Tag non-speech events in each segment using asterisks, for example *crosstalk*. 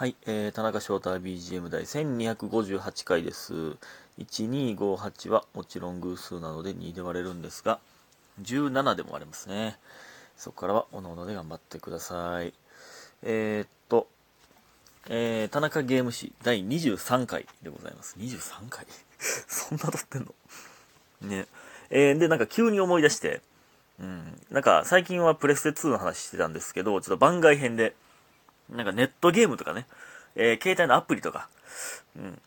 はい、えー、田中翔太 BGM 第1258回です。1258はもちろん偶数なので2で割れるんですが、17でも割れますね。そこからはおのおので頑張ってください。えー、っと、えー、田中ゲーム誌第23回でございます。23回？*laughs* そんな撮ってんの？ね。えー、で、なんか急に思い出して、うん、なんか最近はプレステ2の話してたんですけど、ちょっと番外編で、なんかネットゲームとかね、えー、携帯のアプリとか、うん、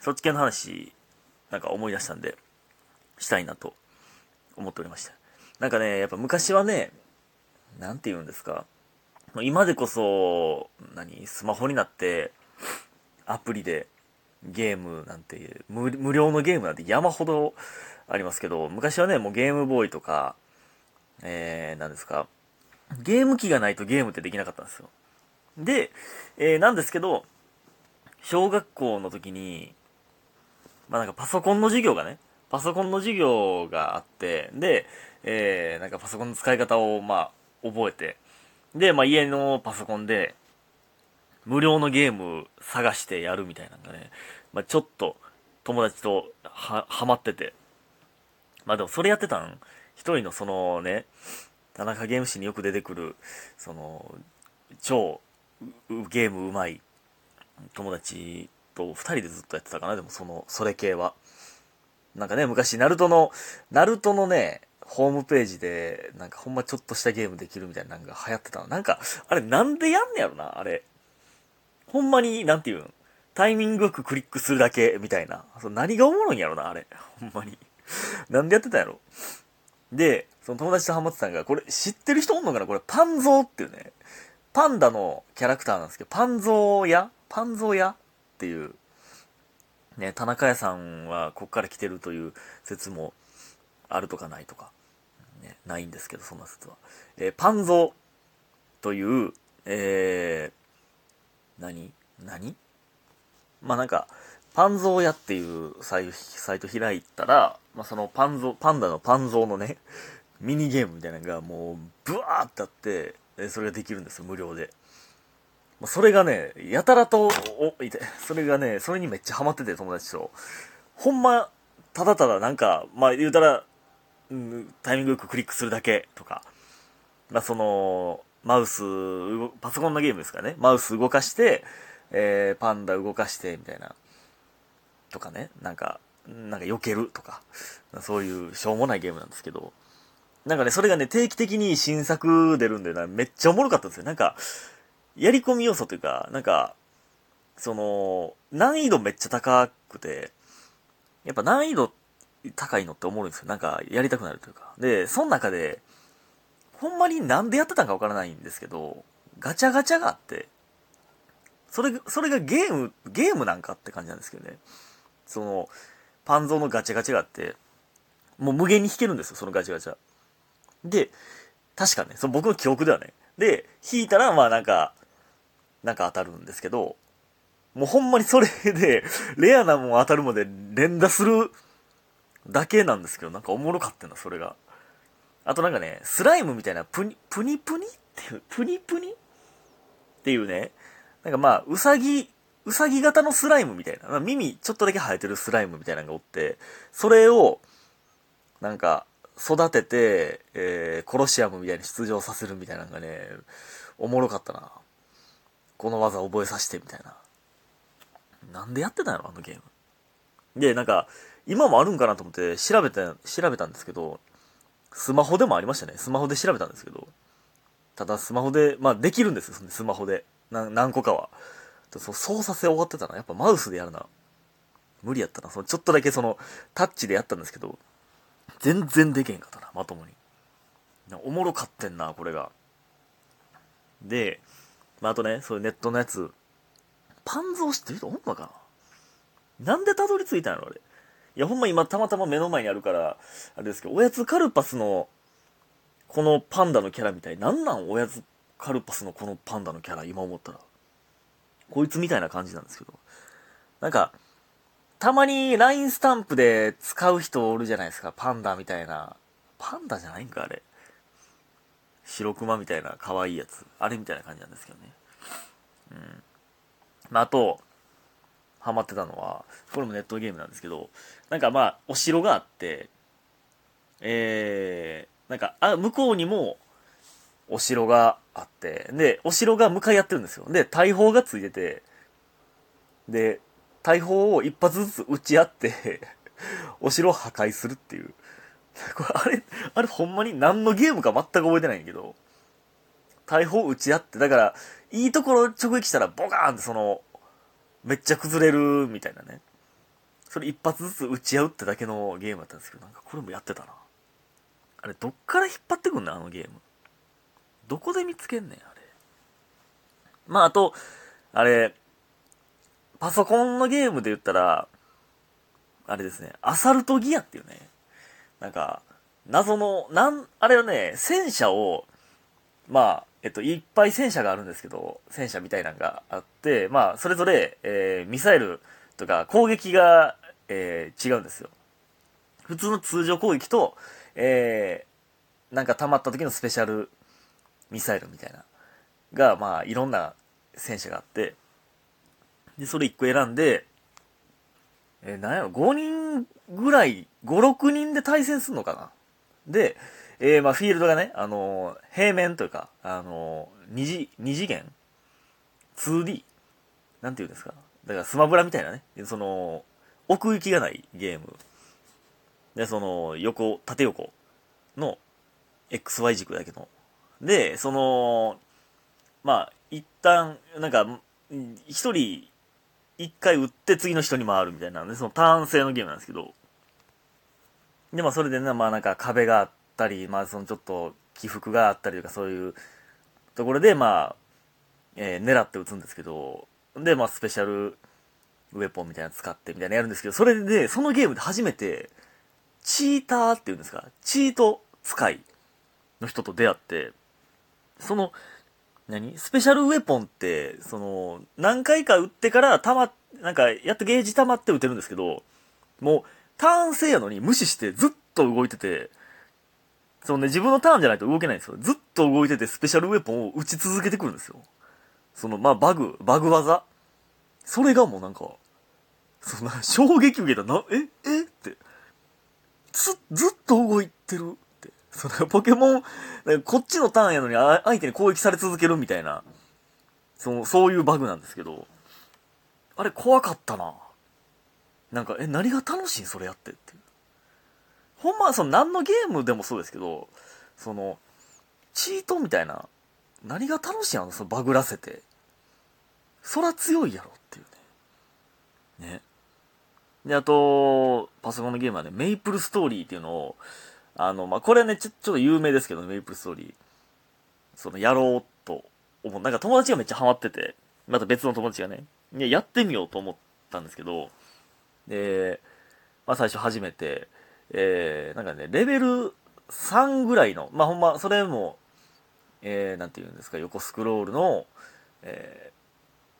そっち系の話、なんか思い出したんで、したいなと思っておりました。なんかね、やっぱ昔はね、なんて言うんですか、今でこそ、何、スマホになって、アプリでゲームなんて、無無料のゲームなんて山ほどありますけど、昔はね、もうゲームボーイとか、えー、なんですか、ゲーム機がないとゲームってできなかったんですよ。で、えー、なんですけど、小学校の時に、まあなんかパソコンの授業がね、パソコンの授業があって、で、えー、なんかパソコンの使い方をまあ覚えて、で、まあ家のパソコンで、無料のゲーム探してやるみたいなのがね、まあちょっと友達とは、はまってて、まあでもそれやってたん、一人のそのね、田中ゲーム誌によく出てくる、その、超ゲームうまい友達と二人でずっとやってたかな、でもその、それ系は。なんかね、昔、ナルトの、ナルトのね、ホームページで、なんかほんまちょっとしたゲームできるみたいなのが流行ってたの。なんか、あれなんでやんねやろな、あれ。ほんまに、なんていうん、タイミングよくクリックするだけ、みたいな。そ何がおもろいんやろな、あれ。ほんまに。なんでやってたんやろ？で、その友達とハマってたんが、これ知ってる人おんのかな？これパンゾーっていうね、パンダのキャラクターなんですけど、パンゾー屋？パンゾー屋っていう、ね、田中屋さんはこっから来てるという説もあるとかないとか、ね、ないんですけど、そんな説は。えーパンゾーという、えー、何？何？まあなんか、パンゾー屋っていうサイト開いたら、まあそのパンゾー、パンダのパンゾーのね、ミニゲームみたいなのがもう、ブワーってあって、えそれができるんですよ、無料で。まあそれがね、やたらと、お、いて、それがね、それにめっちゃハマってて、友達と。ほんま、ただただなんか、まあ言うたら、うんタイミングよくクリックするだけとか、まあその、マウス、パソコンのゲームですかね、マウス動かして、えー、パンダ動かして、みたいな、とかね、なんか、なんか避けるとか、そういうしょうもないゲームなんですけど、なんかね、それがね、定期的に新作出るんでな、めっちゃおもろかったんですよ。なんか、やり込み要素というか、なんか、その、難易度めっちゃ高くて、やっぱ難易度高いのっておもろいんですよ。なんか、やりたくなるというか。で、その中で、ほんまになんでやってたんかわからないんですけど、ガチャガチャがあって、それ、それがゲーム、ゲームなんかって感じなんですけどね。その、パンゾーのガチャガチャがあって、もう無限に弾けるんですよ、そのガチャガチャ。で、確かね、その僕の記憶ではね。で、弾いたら、まあなんか、なんか当たるんですけど、もうほんまにそれで、レアなもん当たるまで連打するだけなんですけど、なんかおもろかったな、それが。あとなんかね、スライムみたいな、プニ、プニプニ？っていう、プニプニ？っていうね、なんかまあ、うさぎ、うさぎ型のスライムみたいな、耳ちょっとだけ生えてるスライムみたいなのがおって、それを、なんか、育てて、えー、コロシアムみたいに出場させるみたいなのがね、おもろかったな。この技覚えさせてみたいな。なんでやってたんやろ、あのゲーム。で、なんか、今もあるんかなと思って調べて、調べたんですけど、スマホでもありましたね。スマホで調べたんですけど、ただスマホで、まあできるんですよ、スマホで。な何個かは。そう操作性終わってたな。やっぱマウスでやるな。無理やったな。そのちょっとだけその、タッチでやったんですけど、全然でけへんかったな、まともに。おもろかってんな、これが。で、まあ、あとね、そういうネットのやつ、パンゾー知ってる人おんのかな？なんでたどり着いたんやろ、あれ。いや、ほんま今たまたま目の前にあるから、あれですけど、おやつカルパスの、このパンダのキャラみたい。なんなんおやつカルパスのこのパンダのキャラ、今思ったら。こいつみたいな感じなんですけど。なんか、たまに LINE スタンプで使う人おるじゃないですか。パンダみたいな。パンダじゃないんか、あれ。白熊みたいな可愛いやつ。あれみたいな感じなんですけどね。うん。まあ、あと、ハマってたのは、これもネットゲームなんですけど、なんかまあ、お城があって、えー、なんか、あ、向こうにも、お城があって、で、お城が向かい合ってるんですよ。で、大砲がついてて、で、大砲を一発ずつ撃ち合ってお城を破壊するっていう。これ、あれ、あれほんまに何のゲームか全く覚えてないんだけど、大砲撃ち合って、だから、いいところ直撃したらボカーンってその、めっちゃ崩れるみたいなね。それ一発ずつ撃ち合うってだけのゲームだったんですけど、なんかこれもやってたな。あれ、どっから引っ張ってくんのあのゲーム。どこで見つけんねん、あれ。まあ、あと、あれ、パソコンのゲームで言ったら、あれですね、アサルトギアっていうね、なんか、謎の、なん、あれはね、戦車を、まあ、えっと、いっぱい戦車があるんですけど、戦車みたいなのがあって、まあ、それぞれ、えー、ミサイルとか攻撃が、えー、違うんですよ。普通の通常攻撃と、えー、なんか溜まった時のスペシャルミサイルみたいな、が、まあ、いろんな戦車があって、で、それ1個選んで、えー、なんやろ、5人ぐらい、5、6人で対戦するのかなで、えー、まあ、フィールドがね、あのー、平面というか、あのー、二次、二次元 ?2D? なんて言うんですか？だからスマブラみたいなね、その、奥行きがないゲーム。で、その、横、縦横の XY 軸だけど。で、その、まあ、一旦、なんか、一人、一回撃って次の人に回るみたいなね、そのターン制のゲームなんですけど。で、まあ、それでね、まあなんか壁があったり、まあそのちょっと起伏があったりとかそういうところで、まあ、えー、狙って撃つんですけど、で、まあスペシャルウェポンみたいなの使ってみたいなやるんですけど、それで、そのゲームで初めて、チーターっていうんですか、チート使いの人と出会って、その、何？スペシャルウェポンって、その、何回か撃ってからたま、なんか、やっとゲージ溜まって撃てるんですけど、もう、ターン制やのに無視してずっと動いてて、そのね、自分のターンじゃないと動けないんですよ。ずっと動いててスペシャルウェポンを撃ち続けてくるんですよ。その、まあ、バグ、バグ技。それがもうなんか、そんな、衝撃受けたな、ええ？って、ず、ずっと動いてる。その、ポケモン、こっちのターンやのに相手に攻撃され続けるみたいな、その、そういうバグなんですけど、あれ怖かったな。なんか、え、何が楽しいん？それやってっていう。ほんま、その何のゲームでもそうですけど、その、チートみたいな、何が楽しいん？やろそのバグらせて。そら強いやろっていうね。ね。で、あと、パソコンのゲームはね、メイプルストーリーっていうのを、あの、まあ、これね、ちょ、ちょっと有名ですけど、メイプルストーリー。その、やろうと思う。なんか友達がめっちゃハマってて、また別の友達がね、いや、やってみようと思ったんですけど、で、まあ、最初初めて、えー、なんかね、レベル3ぐらいの、まあ、ほんま、それも、えー、なんて言うんですか、横スクロールの、え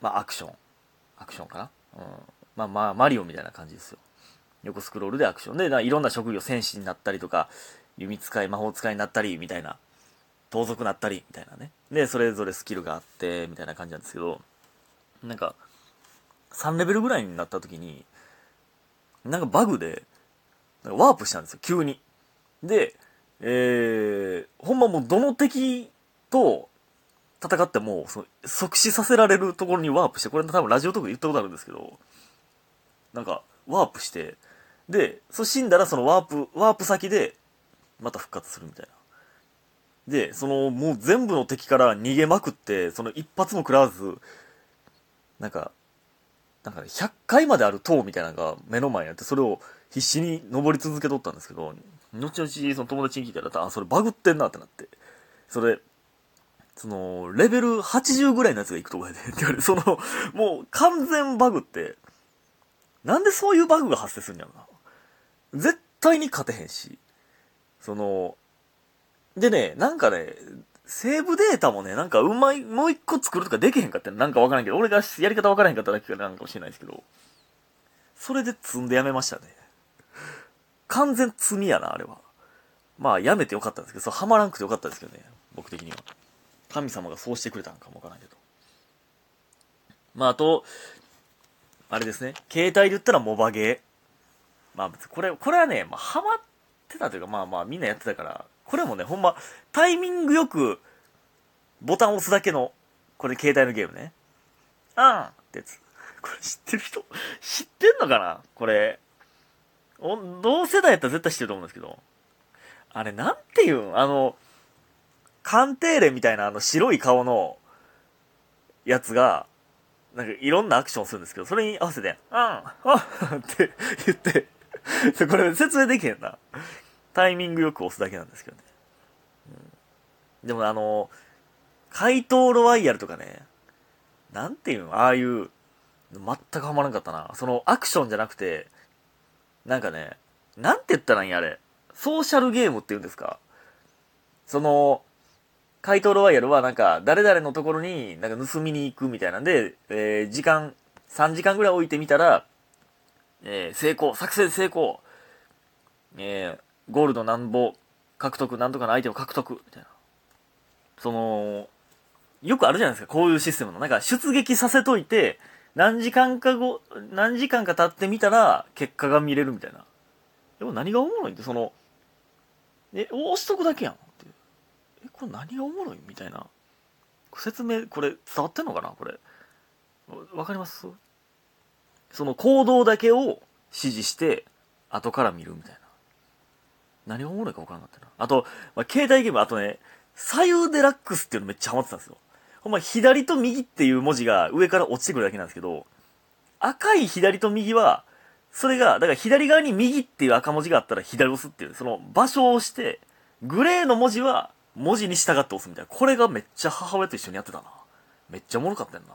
ー、まあ、アクション。アクションかな？うん。まあまあ、マリオみたいな感じですよ。横スクロールでアクションで、いろんな職業、戦士になったりとか、弓使い、魔法使いになったり、みたいな。盗賊になったり、みたいなね。で、それぞれスキルがあって、みたいな感じなんですけど、なんか、3レベルぐらいになった時に、なんかバグで、ワープしたんですよ、急に。で、えー、ほんまもうどの敵と戦っても、その即死させられるところにワープして、これ多分ラジオとか言ったことあるんですけど、なんか、ワープして、で、そ死んだらそのワープ、ワープ先で、また復活するみたいな。で、その、もう全部の敵から逃げまくって、その一発も食らわず、なんか、なんかね、100回まである塔みたいなのが目の前にあって、それを必死に登り続けとったんですけど、後々その友達に聞いたら、あ、それバグってんなってなって、それ、その、レベル80ぐらいのやつが行くとこやで、って言われ、その、もう完全バグって、なんでそういうバグが発生するんやろな。絶対に勝てへんし、その、でね、なんかね、セーブデータもね、なんかうまい、もう一個作るとかできへんかってなんかわからんけど、俺がやり方わからへんかっただけなんかもしれないですけど、それで積んでやめましたね。完全罪やな、あれは。まあ、やめてよかったんですけど、そう、はまらんくてよかったですけどね、僕的には。神様がそうしてくれたんかもわからんけど。まあ、あと、あれですね。携帯で言ったらモバゲー。まあ、これ、これはね、まあ、ハマってたというか、まあまあ、みんなやってたから、これもね、ほんま、タイミングよく、ボタン押すだけの、これ携帯のゲームね。あんってやつ。これ知ってる人知ってんのかな？これ。お、同世代やったら絶対知ってると思うんですけど。あれ、なんていうん？あの、鑑定例みたいなあの白い顔のやつが、なんかいろんなアクションするんですけど、それに合わせて、うん、あって言って *laughs* これ説明できへんな。タイミングよく押すだけなんですけどね。うん、でもあの、怪盗ロワイヤルとかね、なんていうのああいう、全くハマらなかったな。そのアクションじゃなくて、なんかね、なんて言ったらいいんや、あれ。ソーシャルゲームっていうんですかその、怪盗ロワイヤルはなんか、誰々のところになんか盗みに行くみたいなんで、えー、時間、3時間ぐらい置いてみたら、えー、成功、作戦成功、えー、ゴールドなんぼ、獲得、なんとかの相手を獲得、みたいな。その、よくあるじゃないですか、こういうシステムの。なんか、出撃させといて、何時間か後、何時間か経ってみたら、結果が見れるみたいな。でも何がおもろいって、その、え、押しとくだけやん。え、これ何がおもろい？みたいな。説明、これ伝わってんのかな？これ。わかります？その行動だけを指示して、後から見るみたいな。何がおもろいかわからなかったな。あと、まあ、携帯ゲーム、あとね、左右デラックスっていうのめっちゃハマってたんですよ。ほんま、左と右っていう文字が上から落ちてくるだけなんですけど、赤い左と右は、それが、だから左側に右っていう赤文字があったら左押すっていう、その場所を押して、グレーの文字は文字に従って押すみたいな。これがめっちゃ母親と一緒にやってたな。めっちゃおもろかったんな。